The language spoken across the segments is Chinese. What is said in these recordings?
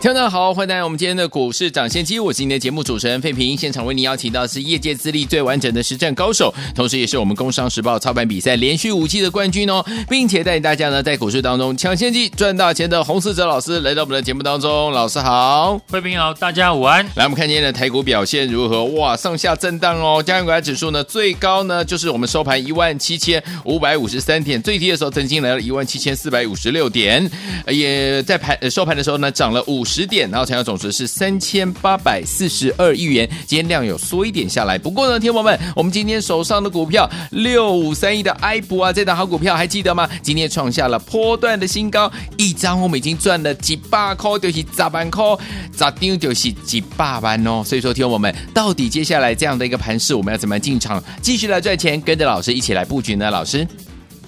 听众好，欢迎来到我们今天的股市涨先机，我是今天的节目主持人费平。现场为您邀请到是业界资历最完整的实战高手，同时也是我们工商时报操盘比赛连续五季的冠军哦，并且带领大家呢在股市当中抢先机赚大钱的洪思哲老师来到我们的节目当中。老师好，费平好，大家午安。来，我们看今天的台股表现如何？哇，上下震荡哦。加权股价指数呢最高呢就是我们收盘一万七千五百五十三点，最低的时候曾经来了一万七千四百五十六点，也在盘收盘的时候呢涨了五。十点，然后成交总值是三千八百四十二亿元，今天量有缩一点下来。不过呢，听友们，我们今天手上的股票六五三一的埃普啊，这档好股票还记得吗？今天创下了波段的新高，一张我们已经赚了几百块，就是十万块，砸钉就是几百万哦。所以说，听友们，到底接下来这样的一个盘势，我们要怎么样进场，继续来赚钱？跟着老师一起来布局呢？老师，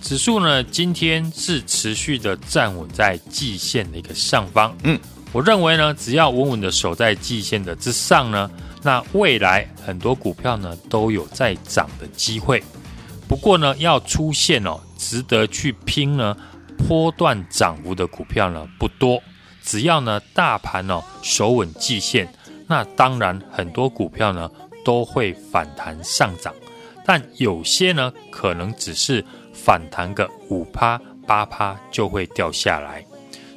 指数呢，今天是持续的站稳在季线的一个上方，嗯。我认为呢，只要稳稳的守在季线的之上呢，那未来很多股票呢都有再涨的机会。不过呢，要出现哦值得去拼呢波段涨幅的股票呢不多。只要呢大盘哦守稳季线，那当然很多股票呢都会反弹上涨。但有些呢可能只是反弹个五趴八趴就会掉下来。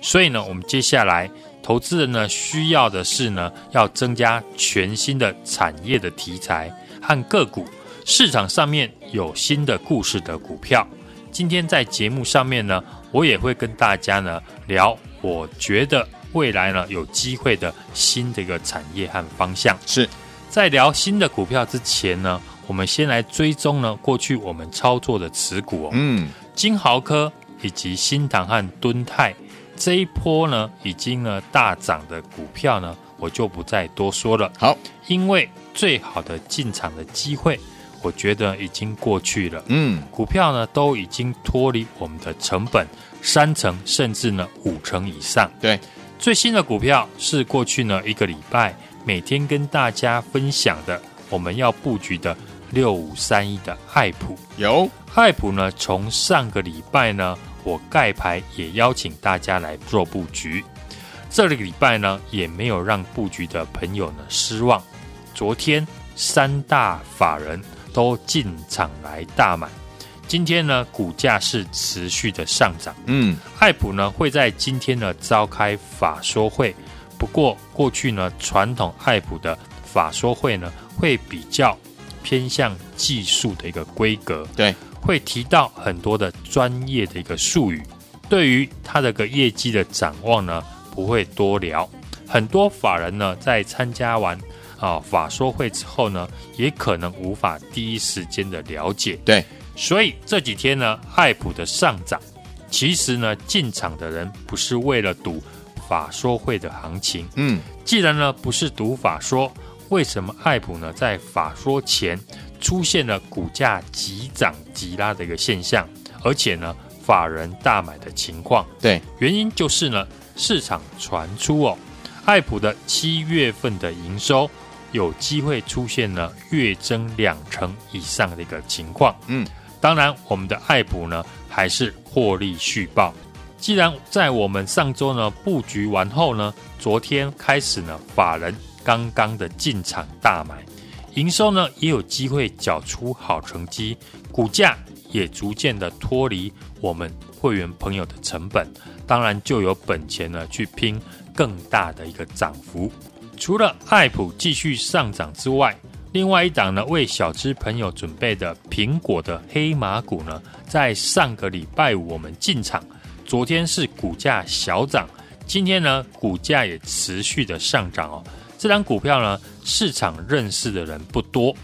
所以呢，我们接下来。投资人呢，需要的是呢，要增加全新的产业的题材和个股，市场上面有新的故事的股票。今天在节目上面呢，我也会跟大家呢聊，我觉得未来呢有机会的新的一个产业和方向。是在聊新的股票之前呢，我们先来追踪呢过去我们操作的持股哦，嗯，金豪科以及新唐和敦泰。这一波呢，已经呢大涨的股票呢，我就不再多说了。好，因为最好的进场的机会，我觉得已经过去了。嗯，股票呢都已经脱离我们的成本三成，甚至呢五成以上。对，最新的股票是过去呢一个礼拜每天跟大家分享的，我们要布局的六五三一的爱普。有爱普呢，从上个礼拜呢。我盖牌也邀请大家来做布局，这个礼拜呢也没有让布局的朋友呢失望。昨天三大法人都进场来大买，今天呢股价是持续的上涨。嗯，爱普呢会在今天呢召开法说会，不过过去呢传统爱普的法说会呢会比较偏向技术的一个规格。对。会提到很多的专业的一个术语，对于他的个业绩的展望呢，不会多聊。很多法人呢，在参加完啊法说会之后呢，也可能无法第一时间的了解。对，所以这几天呢，爱普的上涨，其实呢，进场的人不是为了赌法说会的行情。嗯，既然呢不是赌法说，为什么爱普呢在法说前？出现了股价急涨急拉的一个现象，而且呢，法人大买的情况。对，原因就是呢，市场传出哦，爱普的七月份的营收有机会出现了月增两成以上的一个情况。嗯，当然，我们的爱普呢还是获利续报。既然在我们上周呢布局完后呢，昨天开始呢，法人刚刚的进场大买。营收呢也有机会缴出好成绩，股价也逐渐的脱离我们会员朋友的成本，当然就有本钱呢去拼更大的一个涨幅。除了爱普继续上涨之外，另外一档呢为小资朋友准备的苹果的黑马股呢，在上个礼拜五我们进场，昨天是股价小涨，今天呢股价也持续的上涨哦。这档股票呢，市场认识的人不多，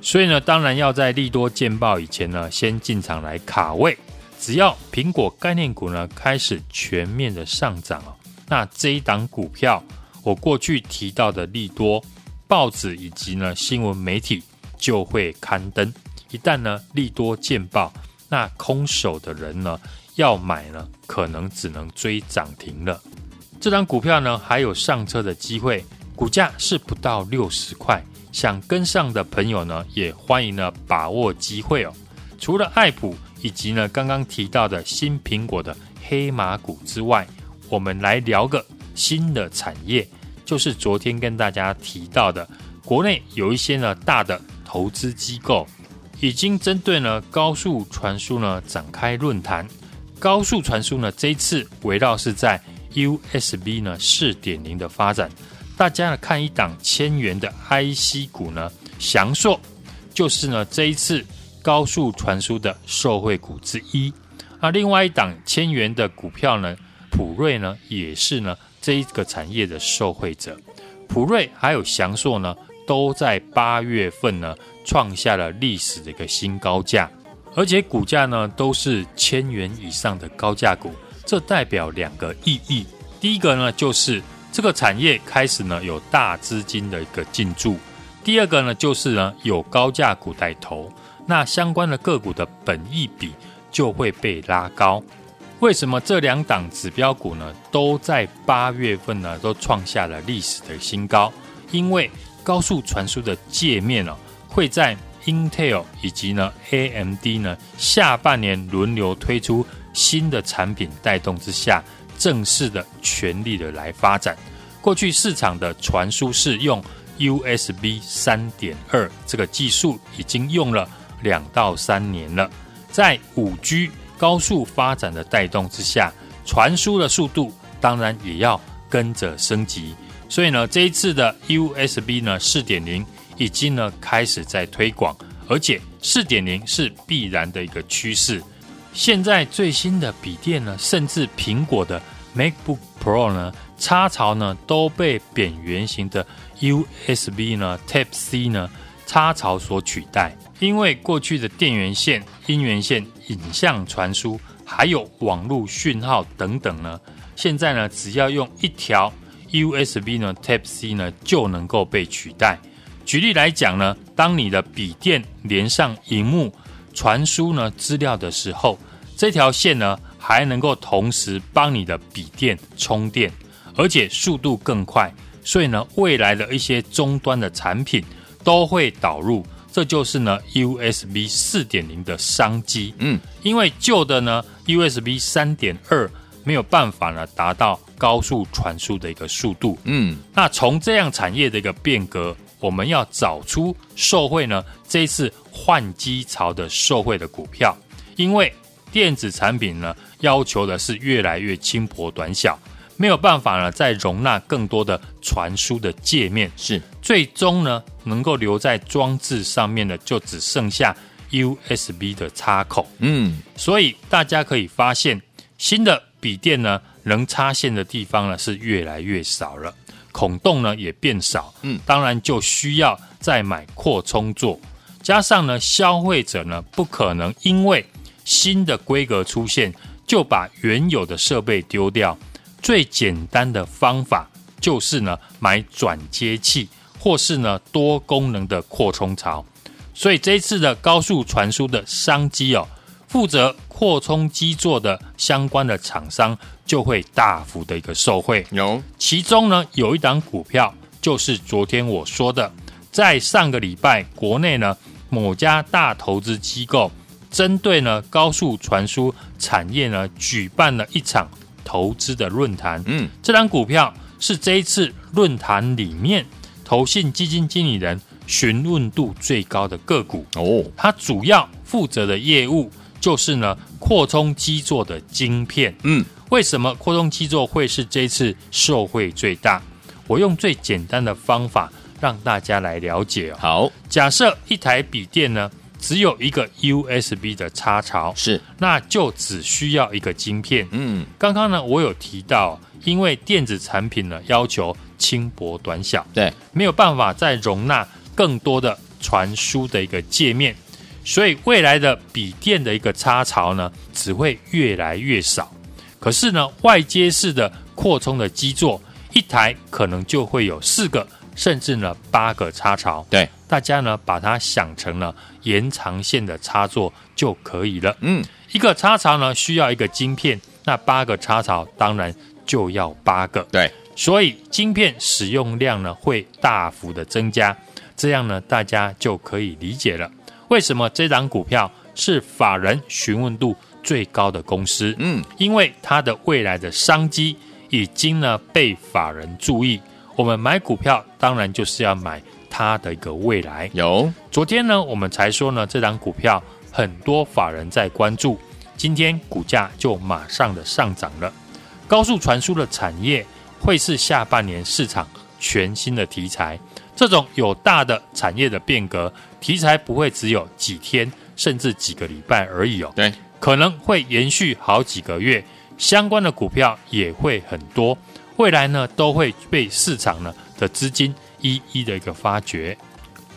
所以呢，当然要在利多见报以前呢，先进场来卡位。只要苹果概念股呢开始全面的上涨哦，那这一档股票，我过去提到的利多报纸以及呢新闻媒体就会刊登，一旦呢利多见报，那空手的人呢要买呢，可能只能追涨停了。这张股票呢还有上车的机会，股价是不到六十块，想跟上的朋友呢也欢迎呢把握机会哦。除了爱普以及呢刚刚提到的新苹果的黑马股之外，我们来聊个新的产业，就是昨天跟大家提到的，国内有一些呢大的投资机构已经针对呢高速传输呢展开论坛。高速传输呢这次围绕是在 USB 呢四点零的发展。大家呢看一档千元的 IC 股呢，祥硕就是呢这一次高速传输的受惠股之一。啊，另外一档千元的股票呢，普瑞呢也是呢这一个产业的受惠者。普瑞还有祥硕呢，都在八月份呢创下了历史的一个新高价，而且股价呢都是千元以上的高价股。这代表两个意义，第一个呢就是这个产业开始呢有大资金的一个进驻，第二个呢就是呢有高价股带头，那相关的个股的本益比就会被拉高。为什么这两档指标股呢都在八月份呢都创下了历史的新高？因为高速传输的界面呢会在 Intel 以及呢 AMD 呢下半年轮流推出新的产品带动之下，正式的全力的来发展。过去市场的传输是用 USB 三点二这个技术，已经用了两到三年了，在五 G。高速发展的带动之下，传输的速度当然也要跟着升级。所以呢，这一次的 USB 呢四点零已经呢开始在推广，而且四点零是必然的一个趋势。现在最新的笔电呢，甚至苹果的 MacBook Pro 呢，插槽呢都被扁圆形的 USB 呢 Type C 呢插槽所取代。因为过去的电源线、音源线、影像传输，还有网络讯号等等呢，现在呢，只要用一条 USB 呢 Type C 呢，就能够被取代。举例来讲呢，当你的笔电连上荧幕传输呢资料的时候，这条线呢还能够同时帮你的笔电充电，而且速度更快。所以呢，未来的一些终端的产品都会导入。这就是呢 USB 四点零的商机，嗯，因为旧的呢 USB 三点二没有办法呢达到高速传输的一个速度，嗯，那从这样产业的一个变革，我们要找出受惠呢这一次换机潮的受惠的股票，因为电子产品呢要求的是越来越轻薄短小。没有办法呢，再容纳更多的传输的界面，是最终呢，能够留在装置上面的就只剩下 USB 的插口。嗯，所以大家可以发现，新的笔电呢，能插线的地方呢是越来越少了，孔洞呢也变少。嗯，当然就需要再买扩充座，加上呢，消费者呢不可能因为新的规格出现就把原有的设备丢掉。最简单的方法就是呢，买转接器，或是呢多功能的扩充槽。所以这一次的高速传输的商机哦，负责扩充基座的相关的厂商就会大幅的一个受惠。有，其中呢有一档股票，就是昨天我说的，在上个礼拜国内呢某家大投资机构针对呢高速传输产业呢举办了一场。投资的论坛，嗯，这张股票是这一次论坛里面投信基金经理人询问度最高的个股哦。它主要负责的业务就是呢扩充基座的晶片，嗯，为什么扩充基座会是这一次受惠最大？我用最简单的方法让大家来了解哦。好，假设一台笔电呢只有一个 USB 的插槽，是，那就只需要一个晶片。嗯，刚刚呢，我有提到，因为电子产品呢要求轻薄短小，对，没有办法再容纳更多的传输的一个界面，所以未来的笔电的一个插槽呢只会越来越少。可是呢，外接式的扩充的基座，一台可能就会有四个甚至呢八个插槽。对，大家呢把它想成了延长线的插座就可以了。嗯，一个插槽呢需要一个晶片，那八个插槽当然就要八个。对，所以晶片使用量呢会大幅的增加。这样呢大家就可以理解了，为什么这档股票是法人询问度最高的公司？嗯，因为它的未来的商机。已经呢被法人注意，我们买股票当然就是要买它的一个未来。有昨天呢，我们才说呢，这档股票很多法人在关注，今天股价就马上的上涨了。高速传输的产业会是下半年市场全新的题材，这种有大的产业的变革，题材不会只有几天甚至几个礼拜而已哦，对，可能会延续好几个月。相关的股票也会很多，未来呢都会被市场呢的资金一一的一个发掘。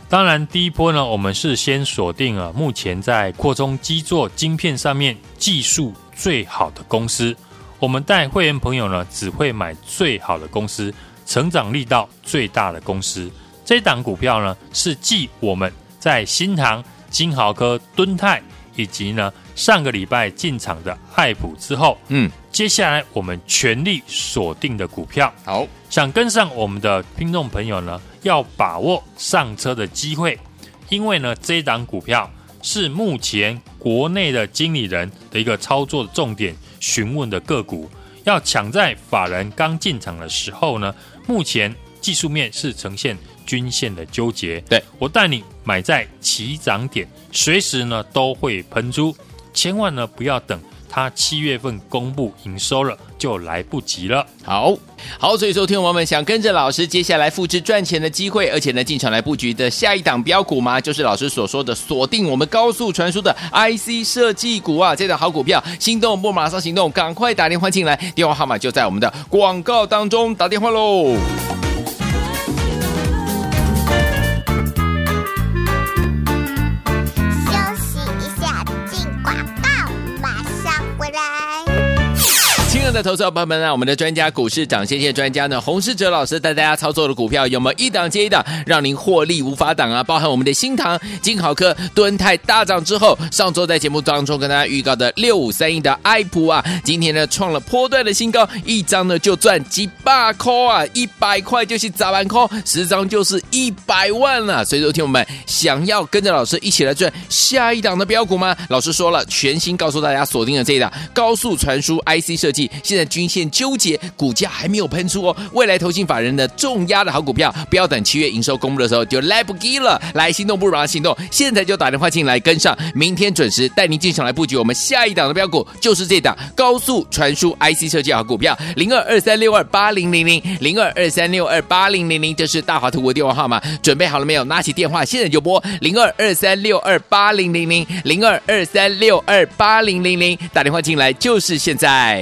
当然，第一波呢，我们是先锁定了目前在扩充基座晶片上面技术最好的公司。我们带会员朋友呢，只会买最好的公司，成长力道最大的公司。这档股票呢，是继我们在新唐、金豪科、敦泰。以及呢，上个礼拜进场的爱普之后，嗯，接下来我们全力锁定的股票，好，想跟上我们的听众朋友呢，要把握上车的机会，因为呢，这一档股票是目前国内的经理人的一个操作的重点，询问的个股，要抢在法人刚进场的时候呢，目前技术面是呈现均线的纠结，对，我带你买在起涨点。随时呢都会喷出，千万呢不要等它七月份公布营收了就来不及了。好好，所以说听众朋友们想跟着老师接下来复制赚钱的机会，而且呢进场来布局的下一档标股吗？就是老师所说的锁定我们高速传输的 IC 设计股啊，这档好股票，心动不马上行动，赶快打电话进来，电话号码就在我们的广告当中，打电话喽。的投资者朋友们呢，我们的专家股市涨先机专家呢，洪世哲老师带大家操作的股票有没有一档接一档，让您获利无法挡啊？包含我们的新唐、金豪科、敦泰大涨之后，上周在节目当中跟大家预告的六五三一的爱普啊，今天呢创了波段的新高，一张呢就赚几百块啊，一百块就是砸完空，十张就是一百万了。所以说，听我们想要跟着老师一起来赚下一档的标股吗？老师说了，全新告诉大家锁定了这一档高速传输 IC 设计。现在均线纠结，股价还没有喷出哦。未来投信法人的重压的好股票，不要等七月营收公布的时候就来不及了。来，心动不如马上行动，现在就打电话进来跟上，明天准时带您进场来布局我们下一档的标股，就是这档高速传输 IC 设计好股票，零二二三六二八零零零零二二三六二八零零零，这是大华图的电话号码，准备好了没有？拿起电话，现在就拨零二二三六二八零零零零二二三六二八零零零，打电话进来就是现在。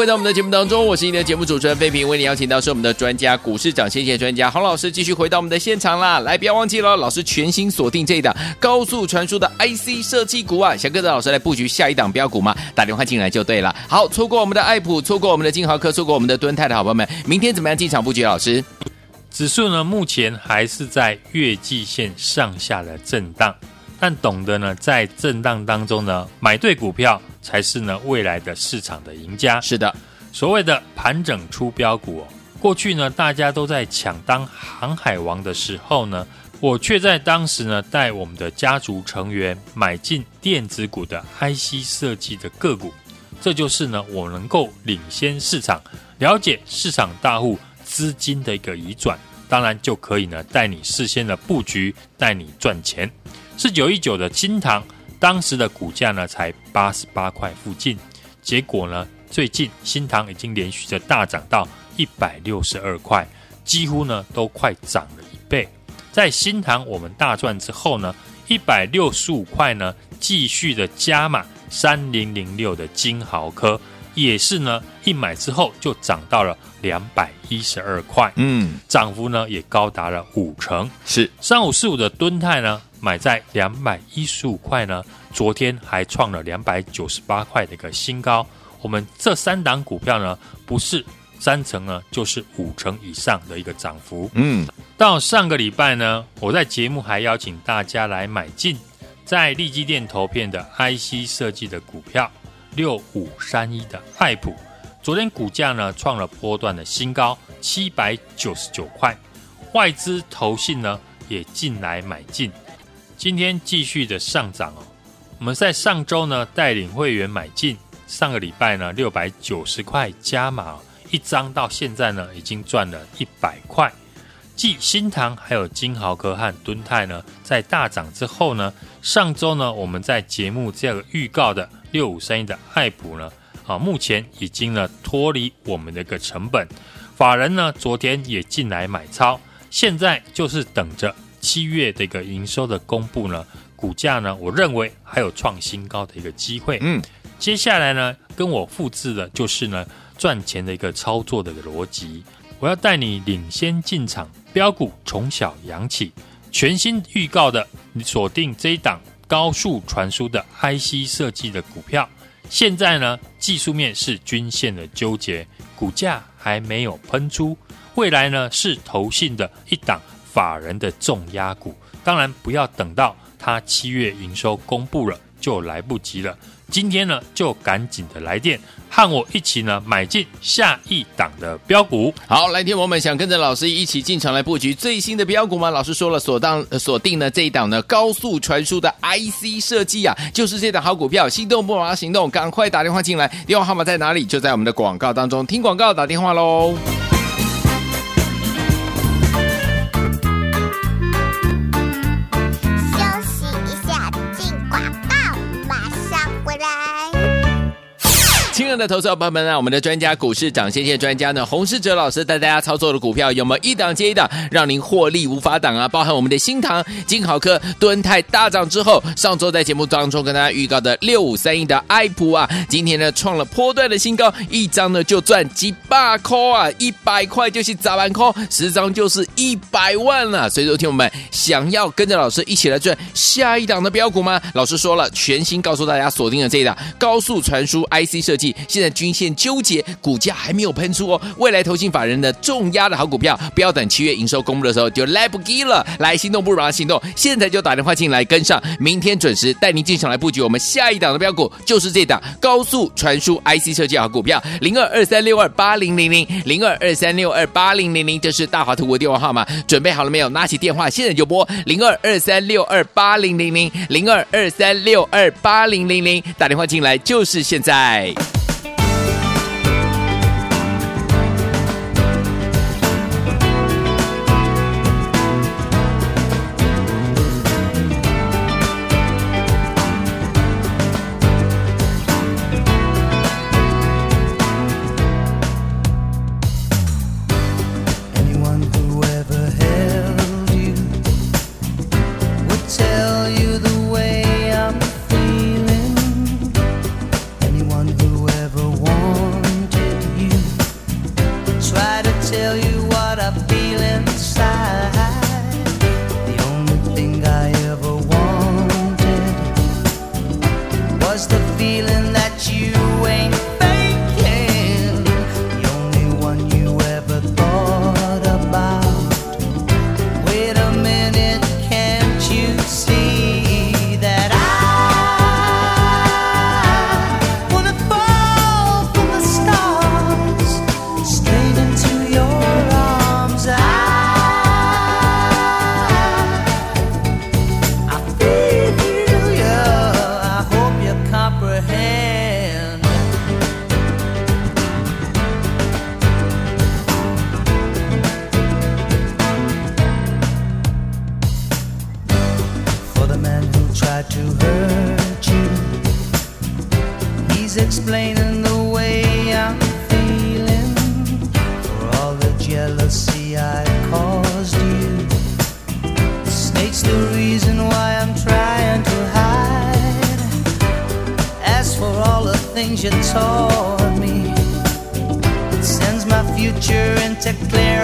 回到我们的节目当中，我是你的节目主持人费平，为你邀请到是我们的专家股市涨先机专家洪老师，继续回到我们的现场啦。来，不要忘记了，老师全新锁定这一档高速传输的 IC 设计股啊，想跟着老师来布局下一档标股吗？打电话进来就对了。好，错过我们的爱普，错过我们的金豪科，错过我们的敦泰的好朋友们，明天怎么样进场布局？老师，指数呢目前还是在月季线上下的震荡。但懂得呢，在震荡当中呢，买对股票才是呢未来的市场的赢家。是的，所谓的盘整出标股哦，过去呢大家都在抢当航海王的时候呢，我却在当时呢带我们的家族成员买进电子股的 IC 设计的个股，这就是呢我能够领先市场，了解市场大户资金的一个移转，当然就可以呢带你事先的布局，带你赚钱。四九一九的金堂，当时的股价呢才八十八块附近，结果呢，最近新唐已经连续的大涨到一百六十二块，几乎呢都快涨了一倍。在新唐我们大赚之后呢，一百六十五块呢继续的加码三零零六的金豪科，也是呢一买之后就涨到了两百一十二块，嗯，涨幅呢也高达了五成。是三五四五的敦泰呢。买在两百一十五块呢，昨天还创了两百九十八块的一个新高。我们这三档股票呢，不是三成呢，就是五成以上的一个涨幅。嗯，到上个礼拜呢，我在节目还邀请大家来买进在利基电投片的 IC 设计的股票六五三一的爱普，昨天股价呢创了波段的新高七百九十九块，外资投信呢也进来买进。今天继续的上涨哦，我们在上周呢带领会员买进，上个礼拜呢六百九十块加码一张，到现在呢已经赚了一百块。继新塘还有金豪科和敦泰呢在大涨之后呢，上周呢我们在节目这个预告的六五三一的爱普呢啊，目前已经呢脱离我们的一个成本，法人呢昨天也进来买超，现在就是等着。七月的一个营收的公布呢，股价呢，我认为还有创新高的一个机会。嗯，接下来呢，跟我复制的就是呢赚钱的一个操作的逻辑。我要带你领先进场，标股从小养起。全新预告的，你锁定这一档高速传输的 IC 设计的股票。现在呢，技术面是均线的纠结，股价还没有喷出。未来呢，是投信的一档。法人的重压股，当然不要等到他七月营收公布了就来不及了。今天呢，就赶紧的来电，和我一起呢买进下一档的标股。好，来听我们想跟着老师一起进场来布局最新的标股吗？老师说了，锁档锁定了这一档呢高速传输的 IC 设计啊，就是这档好股票。心动不马上行动，赶快打电话进来，电话号码在哪里？就在我们的广告当中，听广告打电话喽。亲爱的投资者朋友们啊，我们的专家股市涨先机专家呢，洪世哲老师带大家操作的股票有没有一档接一档，让您获利无法挡啊？包含我们的新唐、金豪科、敦泰大涨之后，上周在节目当中跟大家预告的六五三一的爱普啊，今天呢创了波段的新高，一张呢就赚几百块啊，一百块就是砸完空，十张就是一百万了。所以说，听我们想要跟着老师一起来赚下一档的标股吗？老师说了，全新告诉大家锁定了这一档高速传输 IC 设计。现在均线纠结，股价还没有喷出哦。未来投信法人的重压的好股票，不要等七月营收公布的时候就来不及了。来，心动不如马上行动，现在就打电话进来跟上，明天准时带您进场来布局我们下一档的标股，就是这档高速传输 IC 设计好股票，零二二三六二八零零零零二二三六二八零零零，这是大华图的电话号码，准备好了没有？拿起电话，现在就拨零二二三六二八零零零零二二三六二八零零零，打电话进来就是现在。what I feel inside. Nobody's explaining the way I'm feeling for all the jealousy I caused you. States the reason why I'm trying to hide. As for all the things you taught me, it sends my future into clearer.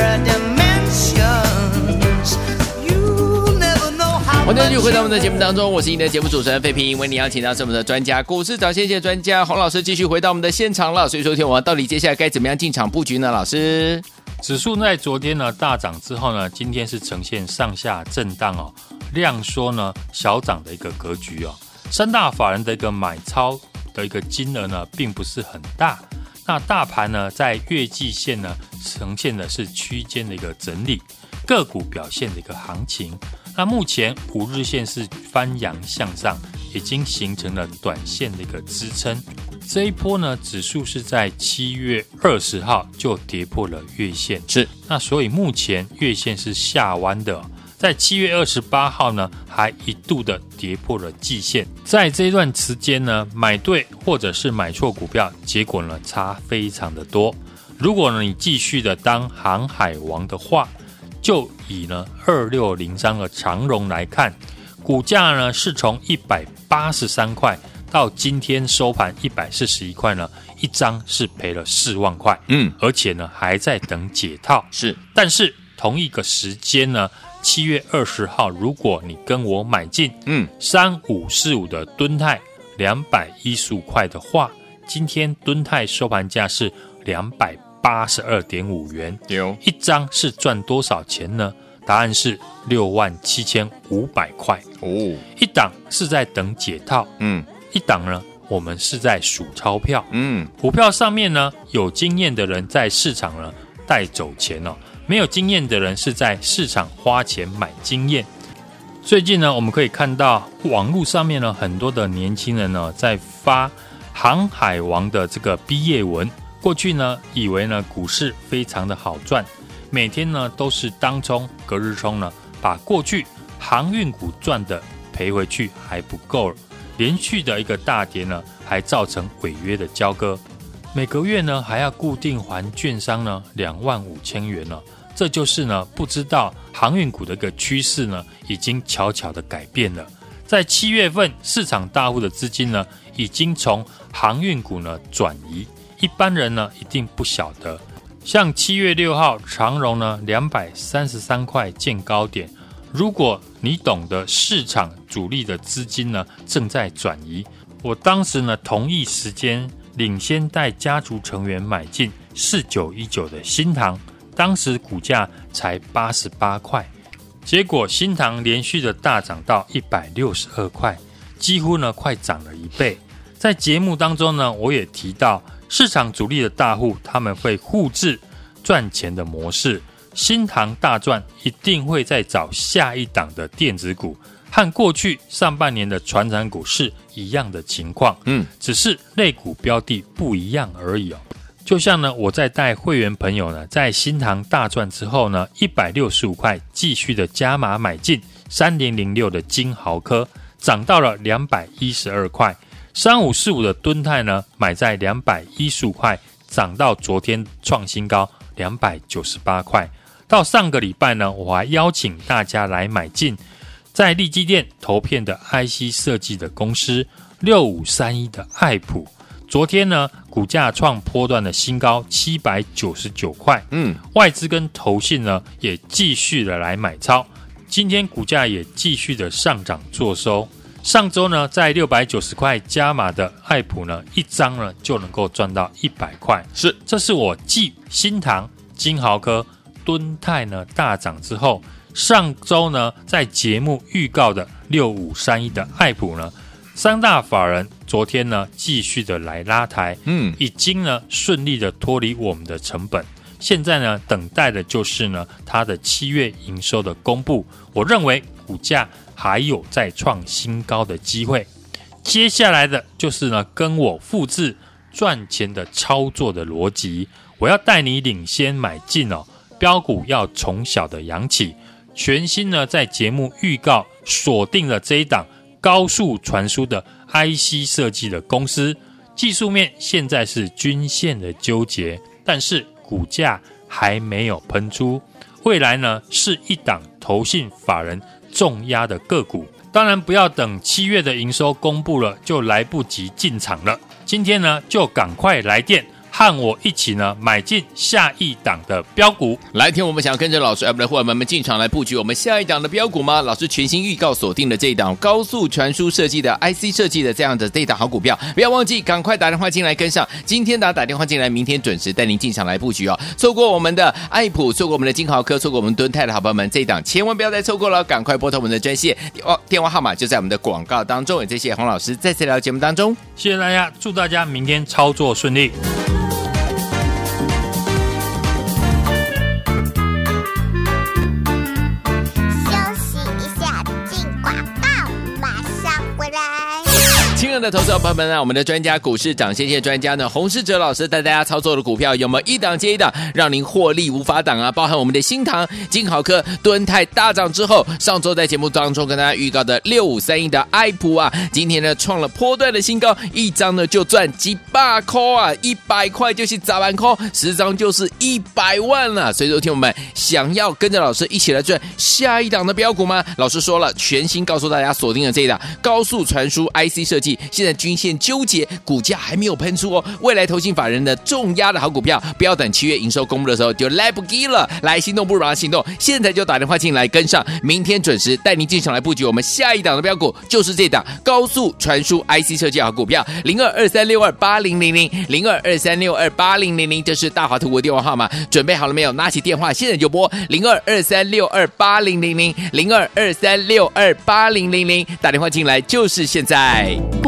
继续回到我们的节目当中，我是您的节目主持人费平，为您邀请到是我们的专家，股市涨先机专家洪老师，继续回到我们的现场了。所以说，天我到底接下来该怎么样进场布局呢？老师，指数在昨天呢大涨之后呢，今天是呈现上下震荡哦，量缩呢小涨的一个格局哦。三大法人的一个买超的一个金额呢，并不是很大。那大盘呢，在月季线呢，呈现的是区间的一个整理，个股表现的一个行情。那目前五日线是翻阳向上，已经形成了短线的一个支撑。这一波呢，指数是在七月二十号就跌破了月线，是。那所以目前月线是下弯的。在七月二十八号呢，还一度的跌破了季线。在这一段时间呢，买对或者是买错股票，结果呢差非常的多。如果呢你继续的当航海王的话，就以呢二六零三的长荣来看，股价呢是从一百八十三块到今天收盘一百四十一块呢，一张是赔了四万块。嗯，而且呢还在等解套。是，但是同一个时间呢。七月二十号，如果你跟我买进，嗯，三五四五的吨泰两百一十五块的话，今天吨泰收盘价是两百八十二点五元，有一张是赚多少钱呢？答案是六万七千五百块哦。一档是在等解套，嗯，一档呢，我们是在数钞票，嗯，股票上面呢，有经验的人在市场呢带走钱哦。没有经验的人是在市场花钱买经验。最近呢，我们可以看到网络上面呢，很多的年轻人呢在发《航海王》的这个毕业文。过去呢，以为呢股市非常的好赚，每天呢都是当冲、隔日冲呢，把过去航运股赚的赔回去还不够，连续的一个大跌呢，还造成违约的交割，每个月呢还要固定还券商呢两万五千元呢。这就是呢，不知道航运股的一个趋势呢，已经悄悄的改变了。在七月份，市场大户的资金呢，已经从航运股呢转移。一般人呢，一定不晓得。像七月六号，长荣呢两百三十三块见高点。如果你懂得市场主力的资金呢正在转移，我当时呢同一时间领先带家族成员买进四九一九的新唐。当时股价才八十八块，结果新唐连续的大涨到一百六十二块，几乎呢快涨了一倍。在节目当中呢，我也提到市场主力的大户他们会复制赚钱的模式，新塘大赚一定会再找下一档的电子股，和过去上半年的传产股是一样的情况，嗯，只是类股标的不一样而已哦。就像呢，我在带会员朋友呢，在新塘大赚之后呢，一百六十五块继续的加码买进三零零六的金豪科，涨到了两百一十二块；三五四五的敦泰呢，买在两百一十五块，涨到昨天创新高两百九十八块。到上个礼拜呢，我还邀请大家来买进在利基店投片的 IC 设计的公司六五三一的爱普。昨天呢，股价创波段的新高七百九十九块。嗯，外资跟投信呢也继续的来买超，今天股价也继续的上涨做收。上周呢，在六百九十块加码的爱普呢，一张呢就能够赚到一百块。是，这是我继新塘、金豪科、敦泰呢大涨之后，上周呢在节目预告的六五三一的爱普呢，三大法人昨天呢继续的来拉抬，嗯，已经呢顺利的脱离我们的成本，现在呢等待的就是呢它的七月营收的公布。我认为股价。还有再创新高的机会，接下来的就是呢，跟我复制赚钱的操作的逻辑。我要带你领先买进哦，标股要从小的养起。全新呢，在节目预告锁定了这一档高速传输的 IC 设计的公司，技术面现在是均线的纠结，但是股价还没有喷出。未来呢，是一档投信法人。重压的个股，当然不要等七月的营收公布了就来不及进场了。今天呢，就赶快来电。和我一起呢，买进下一档的标股。来听我们想要跟着老师，我们的伙伴们进场来布局我们下一档的标股吗？老师全新预告锁定了这一档高速传输设计的 IC 设计的这样的这一档好股票，不要忘记赶快打电话进来跟上。今天打打电话进来，明天准时带您进场来布局哦。错过我们的爱普，错过我们的金豪科，错过我们敦泰的好朋友们，这一档千万不要再错过了，赶快拨通我们的专线电话，电话号码就在我们的广告当中。也谢谢洪老师再次来到节目当中，谢谢大家，祝大家明天操作顺利。的投资者朋友们呢，我们的专家股市涨先机专家呢，洪世哲老师带大家操作的股票有没有一档接一档，让您获利无法挡啊？包含我们的新唐、金豪科、敦泰大涨之后，上周在节目当中跟大家预告的六五三一的爱普啊，今天呢创了波段的新高，一张呢就赚几百块啊，一百块就是砸完空，十张就是一百万了。所以说，听我们想要跟着老师一起来赚下一档的标股吗？老师说了，全新告诉大家锁定了这一档高速传输 IC 设计。现在均线纠结，股价还没有喷出哦。未来投信法人的重压的好股票，不要等七月营收公布的时候就来不及了。来，心动不如马上行动，现在就打电话进来跟上，明天准时带您进场来布局我们下一档的标股，就是这档高速传输 IC 设计好股票，零二二三六二八零零零零二二三六二八零零零，这是大华图国电话号码，准备好了没有？拿起电话，现在就拨零二二三六二八零零零零二二三六二八零零零，打电话进来就是现在。